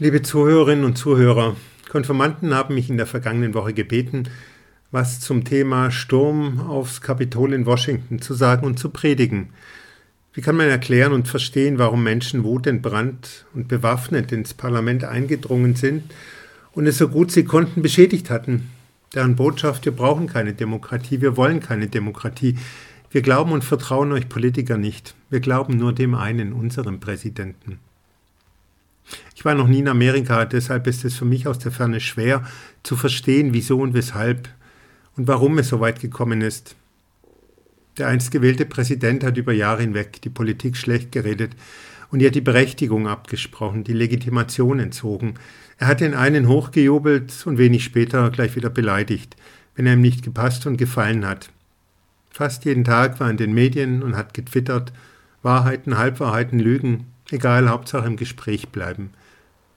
Liebe Zuhörerinnen und Zuhörer, Konformanten haben mich in der vergangenen Woche gebeten, was zum Thema Sturm aufs Kapitol in Washington zu sagen und zu predigen. Wie kann man erklären und verstehen, warum Menschen wutentbrannt und bewaffnet ins Parlament eingedrungen sind und es so gut sie konnten beschädigt hatten? Deren Botschaft, wir brauchen keine Demokratie, wir wollen keine Demokratie. Wir glauben und vertrauen euch Politiker nicht. Wir glauben nur dem einen, unserem Präsidenten. Ich war noch nie in Amerika, deshalb ist es für mich aus der Ferne schwer zu verstehen, wieso und weshalb und warum es so weit gekommen ist. Der einst gewählte Präsident hat über Jahre hinweg die Politik schlecht geredet und ihr die Berechtigung abgesprochen, die Legitimation entzogen. Er hat den einen hochgejubelt und wenig später gleich wieder beleidigt, wenn er ihm nicht gepasst und gefallen hat. Fast jeden Tag war er in den Medien und hat getwittert, Wahrheiten, Halbwahrheiten, Lügen, Egal, Hauptsache im Gespräch bleiben.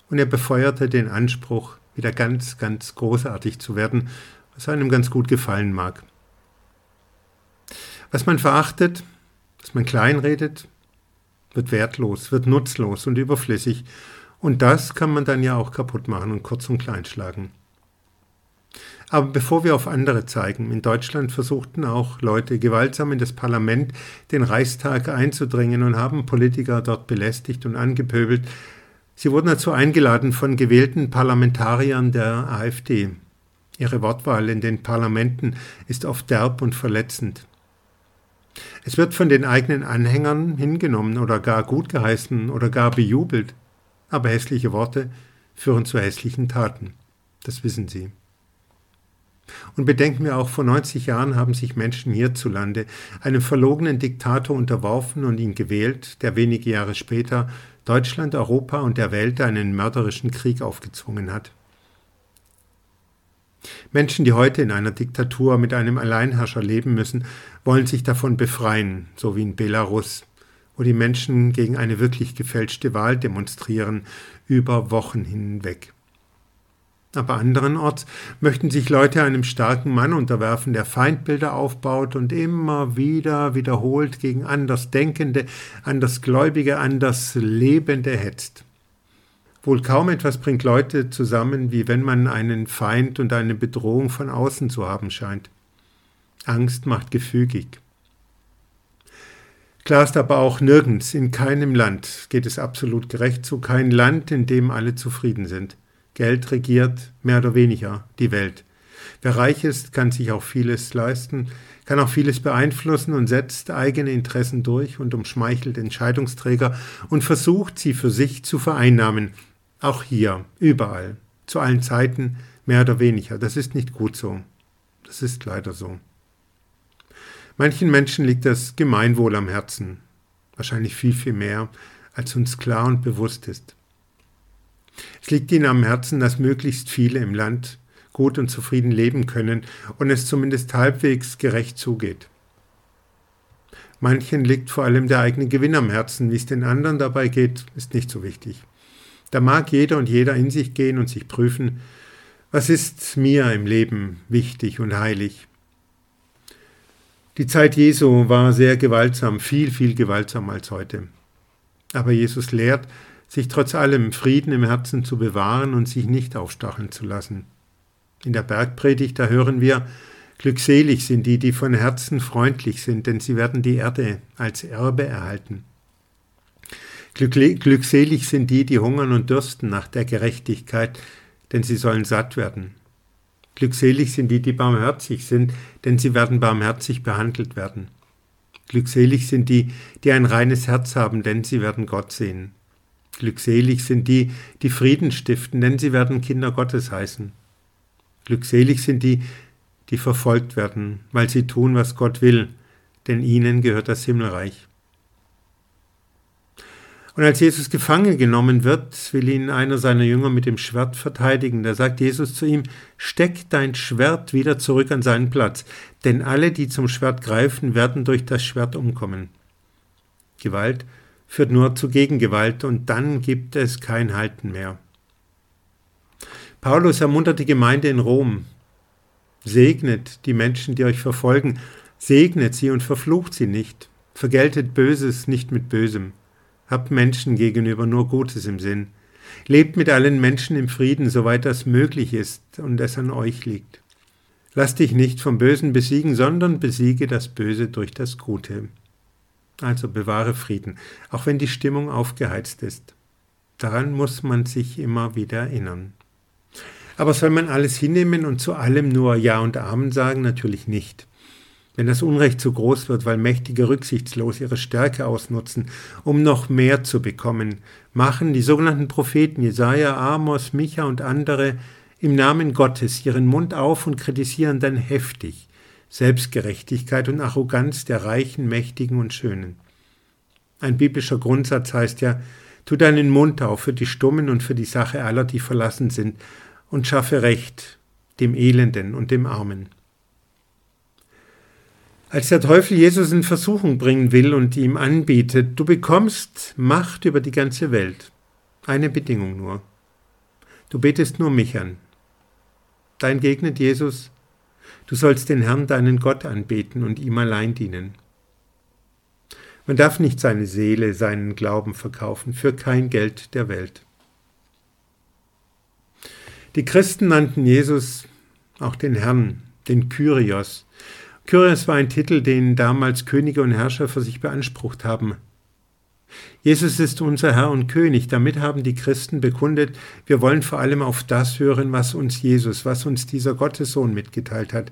Und er befeuerte den Anspruch, wieder ganz, ganz großartig zu werden, was einem ganz gut gefallen mag. Was man verachtet, was man kleinredet, wird wertlos, wird nutzlos und überflüssig. Und das kann man dann ja auch kaputt machen und kurz und klein schlagen. Aber bevor wir auf andere zeigen, in Deutschland versuchten auch Leute gewaltsam in das Parlament, den Reichstag einzudringen und haben Politiker dort belästigt und angepöbelt. Sie wurden dazu eingeladen von gewählten Parlamentariern der AfD. Ihre Wortwahl in den Parlamenten ist oft derb und verletzend. Es wird von den eigenen Anhängern hingenommen oder gar gutgeheißen oder gar bejubelt. Aber hässliche Worte führen zu hässlichen Taten. Das wissen Sie. Und bedenken wir auch, vor 90 Jahren haben sich Menschen hierzulande einem verlogenen Diktator unterworfen und ihn gewählt, der wenige Jahre später Deutschland, Europa und der Welt einen mörderischen Krieg aufgezwungen hat. Menschen, die heute in einer Diktatur mit einem Alleinherrscher leben müssen, wollen sich davon befreien, so wie in Belarus, wo die Menschen gegen eine wirklich gefälschte Wahl demonstrieren, über Wochen hinweg. Aber anderenorts möchten sich Leute einem starken Mann unterwerfen, der Feindbilder aufbaut und immer wieder wiederholt gegen Andersdenkende, Andersgläubige, Anderslebende hetzt. Wohl kaum etwas bringt Leute zusammen, wie wenn man einen Feind und eine Bedrohung von außen zu haben scheint. Angst macht gefügig. Klar ist aber auch nirgends, in keinem Land geht es absolut gerecht zu, kein Land, in dem alle zufrieden sind. Geld regiert mehr oder weniger die Welt. Wer reich ist, kann sich auch vieles leisten, kann auch vieles beeinflussen und setzt eigene Interessen durch und umschmeichelt Entscheidungsträger und versucht, sie für sich zu vereinnahmen. Auch hier, überall, zu allen Zeiten, mehr oder weniger. Das ist nicht gut so. Das ist leider so. Manchen Menschen liegt das Gemeinwohl am Herzen, wahrscheinlich viel, viel mehr, als uns klar und bewusst ist. Es liegt ihnen am Herzen, dass möglichst viele im Land gut und zufrieden leben können und es zumindest halbwegs gerecht zugeht. Manchen liegt vor allem der eigene Gewinn am Herzen, wie es den anderen dabei geht, ist nicht so wichtig. Da mag jeder und jeder in sich gehen und sich prüfen, was ist mir im Leben wichtig und heilig. Die Zeit Jesu war sehr gewaltsam, viel, viel gewaltsamer als heute. Aber Jesus lehrt, sich trotz allem Frieden im Herzen zu bewahren und sich nicht aufstacheln zu lassen. In der Bergpredigt, da hören wir, Glückselig sind die, die von Herzen freundlich sind, denn sie werden die Erde als Erbe erhalten. Glückselig sind die, die hungern und dürsten nach der Gerechtigkeit, denn sie sollen satt werden. Glückselig sind die, die barmherzig sind, denn sie werden barmherzig behandelt werden. Glückselig sind die, die ein reines Herz haben, denn sie werden Gott sehen. Glückselig sind die, die Frieden stiften, denn sie werden Kinder Gottes heißen. Glückselig sind die, die verfolgt werden, weil sie tun, was Gott will, denn ihnen gehört das Himmelreich. Und als Jesus gefangen genommen wird, will ihn einer seiner Jünger mit dem Schwert verteidigen. Da sagt Jesus zu ihm, steck dein Schwert wieder zurück an seinen Platz, denn alle, die zum Schwert greifen, werden durch das Schwert umkommen. Gewalt führt nur zu Gegengewalt und dann gibt es kein Halten mehr. Paulus ermuntert die Gemeinde in Rom. Segnet die Menschen, die euch verfolgen, segnet sie und verflucht sie nicht. Vergeltet Böses nicht mit Bösem. Habt Menschen gegenüber nur Gutes im Sinn. Lebt mit allen Menschen im Frieden, soweit das möglich ist und es an euch liegt. Lass dich nicht vom Bösen besiegen, sondern besiege das Böse durch das Gute. Also bewahre Frieden, auch wenn die Stimmung aufgeheizt ist. Daran muss man sich immer wieder erinnern. Aber soll man alles hinnehmen und zu allem nur Ja und Amen sagen? Natürlich nicht. Wenn das Unrecht zu groß wird, weil Mächtige rücksichtslos ihre Stärke ausnutzen, um noch mehr zu bekommen, machen die sogenannten Propheten Jesaja, Amos, Micha und andere im Namen Gottes ihren Mund auf und kritisieren dann heftig Selbstgerechtigkeit und Arroganz der Reichen, Mächtigen und Schönen. Ein biblischer Grundsatz heißt ja, tu deinen Mund auf für die Stummen und für die Sache aller, die verlassen sind, und schaffe Recht dem Elenden und dem Armen. Als der Teufel Jesus in Versuchung bringen will und ihm anbietet, du bekommst Macht über die ganze Welt. Eine Bedingung nur. Du betest nur mich an. Da entgegnet Jesus, du sollst den Herrn, deinen Gott, anbeten und ihm allein dienen. Man darf nicht seine Seele, seinen Glauben verkaufen, für kein Geld der Welt. Die Christen nannten Jesus auch den Herrn, den Kyrios. Kyrios war ein Titel, den damals Könige und Herrscher für sich beansprucht haben. Jesus ist unser Herr und König. Damit haben die Christen bekundet, wir wollen vor allem auf das hören, was uns Jesus, was uns dieser Gottessohn mitgeteilt hat.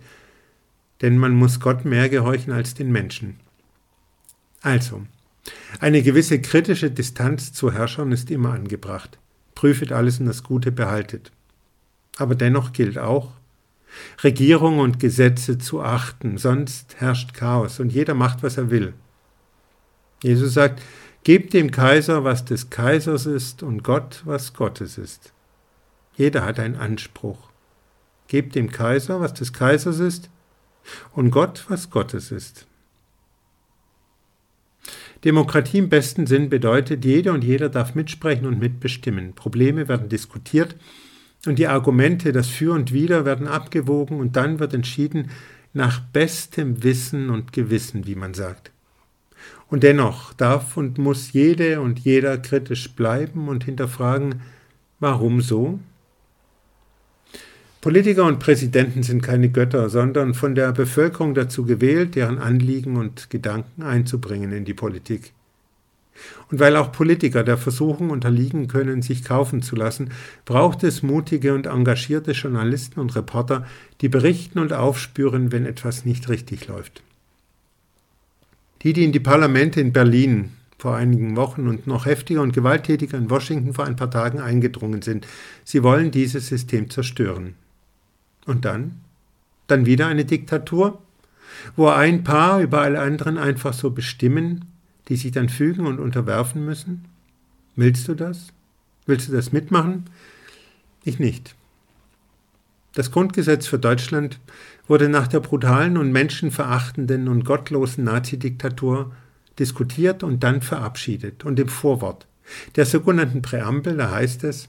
Denn man muss Gott mehr gehorchen als den Menschen. Also, eine gewisse kritische Distanz zu Herrschern ist immer angebracht. Prüfet alles und das Gute behaltet. Aber dennoch gilt auch, Regierung und Gesetze zu achten, sonst herrscht Chaos und jeder macht, was er will. Jesus sagt, gebt dem Kaiser, was des Kaisers ist und Gott, was Gottes ist. Jeder hat einen Anspruch. Gebt dem Kaiser, was des Kaisers ist und Gott, was Gottes ist. Demokratie im besten Sinn bedeutet, jeder und jeder darf mitsprechen und mitbestimmen. Probleme werden diskutiert und die Argumente, das Für und Wider, werden abgewogen und dann wird entschieden nach bestem Wissen und Gewissen, wie man sagt. Und dennoch darf und muss jede und jeder kritisch bleiben und hinterfragen, warum so? Politiker und Präsidenten sind keine Götter, sondern von der Bevölkerung dazu gewählt, deren Anliegen und Gedanken einzubringen in die Politik. Und weil auch Politiker der Versuchung unterliegen können, sich kaufen zu lassen, braucht es mutige und engagierte Journalisten und Reporter, die berichten und aufspüren, wenn etwas nicht richtig läuft. Die, die in die Parlamente in Berlin vor einigen Wochen und noch heftiger und gewalttätiger in Washington vor ein paar Tagen eingedrungen sind, sie wollen dieses System zerstören. Und dann? Dann wieder eine Diktatur, wo ein Paar über alle anderen einfach so bestimmen, die sich dann fügen und unterwerfen müssen? Willst du das? Willst du das mitmachen? Ich nicht. Das Grundgesetz für Deutschland wurde nach der brutalen und menschenverachtenden und gottlosen Nazidiktatur diskutiert und dann verabschiedet. Und im Vorwort der sogenannten Präambel, da heißt es,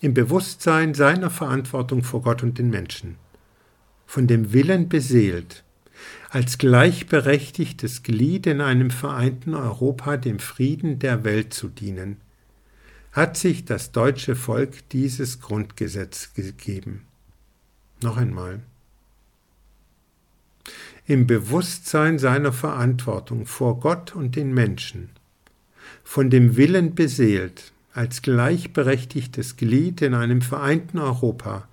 im Bewusstsein seiner Verantwortung vor Gott und den Menschen, von dem Willen beseelt, als gleichberechtigtes Glied in einem vereinten Europa dem Frieden der Welt zu dienen, hat sich das deutsche Volk dieses Grundgesetz gegeben. Noch einmal. Im Bewusstsein seiner Verantwortung vor Gott und den Menschen, von dem Willen beseelt, als gleichberechtigtes Glied in einem vereinten Europa,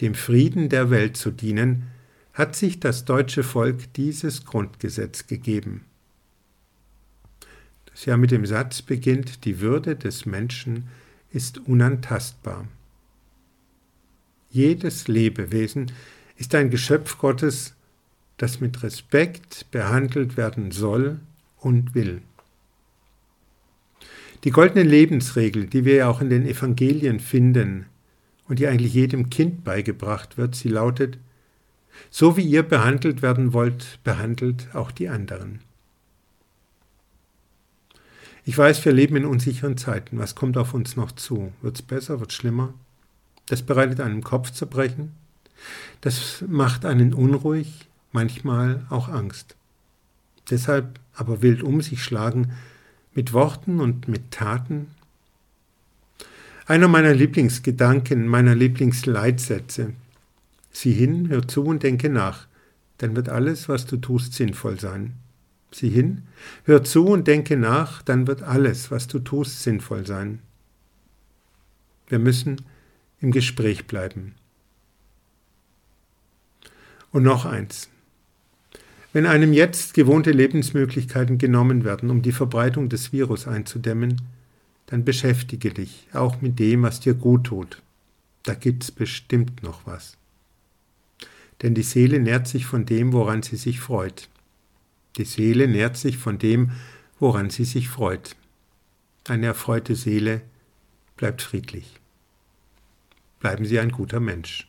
dem Frieden der Welt zu dienen, hat sich das deutsche Volk dieses Grundgesetz gegeben. Das ja mit dem Satz beginnt, die Würde des Menschen ist unantastbar. Jedes Lebewesen ist ein Geschöpf Gottes, das mit Respekt behandelt werden soll und will. Die goldene Lebensregel, die wir ja auch in den Evangelien finden und die eigentlich jedem Kind beigebracht wird, sie lautet, so wie ihr behandelt werden wollt, behandelt auch die anderen. Ich weiß, wir leben in unsicheren Zeiten. Was kommt auf uns noch zu? Wird es besser? Wird es schlimmer? Das bereitet einem Kopfzerbrechen. Das macht einen unruhig, manchmal auch Angst. Deshalb aber wild um sich schlagen mit Worten und mit Taten. Einer meiner Lieblingsgedanken, meiner Lieblingsleitsätze. Sieh hin, hör zu und denke nach, dann wird alles, was du tust, sinnvoll sein. Sieh hin, hör zu und denke nach, dann wird alles, was du tust, sinnvoll sein. Wir müssen im Gespräch bleiben. Und noch eins. Wenn einem jetzt gewohnte Lebensmöglichkeiten genommen werden, um die Verbreitung des Virus einzudämmen, dann beschäftige dich auch mit dem, was dir gut tut. Da gibt's bestimmt noch was. Denn die Seele nährt sich von dem, woran sie sich freut. Die Seele nährt sich von dem, woran sie sich freut. Eine erfreute Seele bleibt friedlich. Bleiben Sie ein guter Mensch.